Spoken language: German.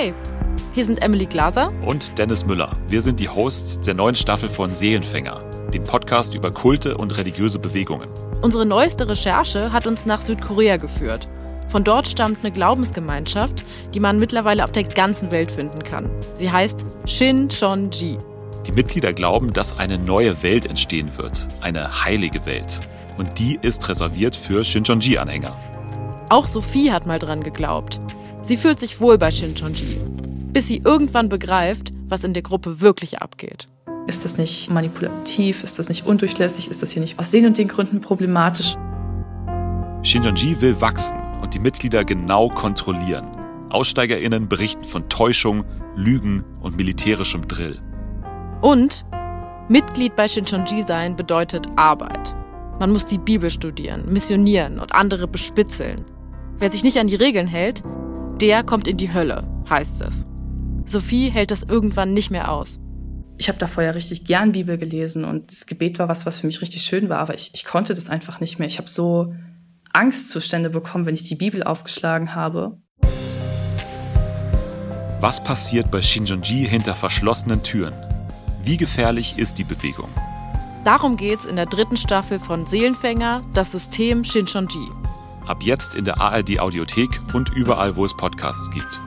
Hey, hier sind Emily Glaser und Dennis Müller. Wir sind die Hosts der neuen Staffel von Seelenfänger, dem Podcast über Kulte und religiöse Bewegungen. Unsere neueste Recherche hat uns nach Südkorea geführt. Von dort stammt eine Glaubensgemeinschaft, die man mittlerweile auf der ganzen Welt finden kann. Sie heißt Shincheonji. Die Mitglieder glauben, dass eine neue Welt entstehen wird, eine heilige Welt. Und die ist reserviert für Shincheonji-Anhänger. Auch Sophie hat mal dran geglaubt. Sie fühlt sich wohl bei Shincheonji, bis sie irgendwann begreift, was in der Gruppe wirklich abgeht. Ist das nicht manipulativ? Ist das nicht undurchlässig? Ist das hier nicht aus den und den Gründen problematisch? Shincheonji will wachsen und die Mitglieder genau kontrollieren. AussteigerInnen berichten von Täuschung, Lügen und militärischem Drill. Und Mitglied bei Shincheonji sein bedeutet Arbeit. Man muss die Bibel studieren, missionieren und andere bespitzeln. Wer sich nicht an die Regeln hält, der kommt in die Hölle, heißt es. Sophie hält das irgendwann nicht mehr aus. Ich habe da vorher richtig gern Bibel gelesen und das Gebet war was, was für mich richtig schön war, aber ich, ich konnte das einfach nicht mehr. Ich habe so Angstzustände bekommen, wenn ich die Bibel aufgeschlagen habe. Was passiert bei Shinjonji hinter verschlossenen Türen? Wie gefährlich ist die Bewegung? Darum geht's in der dritten Staffel von Seelenfänger, das System Shincheonji. Ab jetzt in der ARD Audiothek und überall, wo es Podcasts gibt.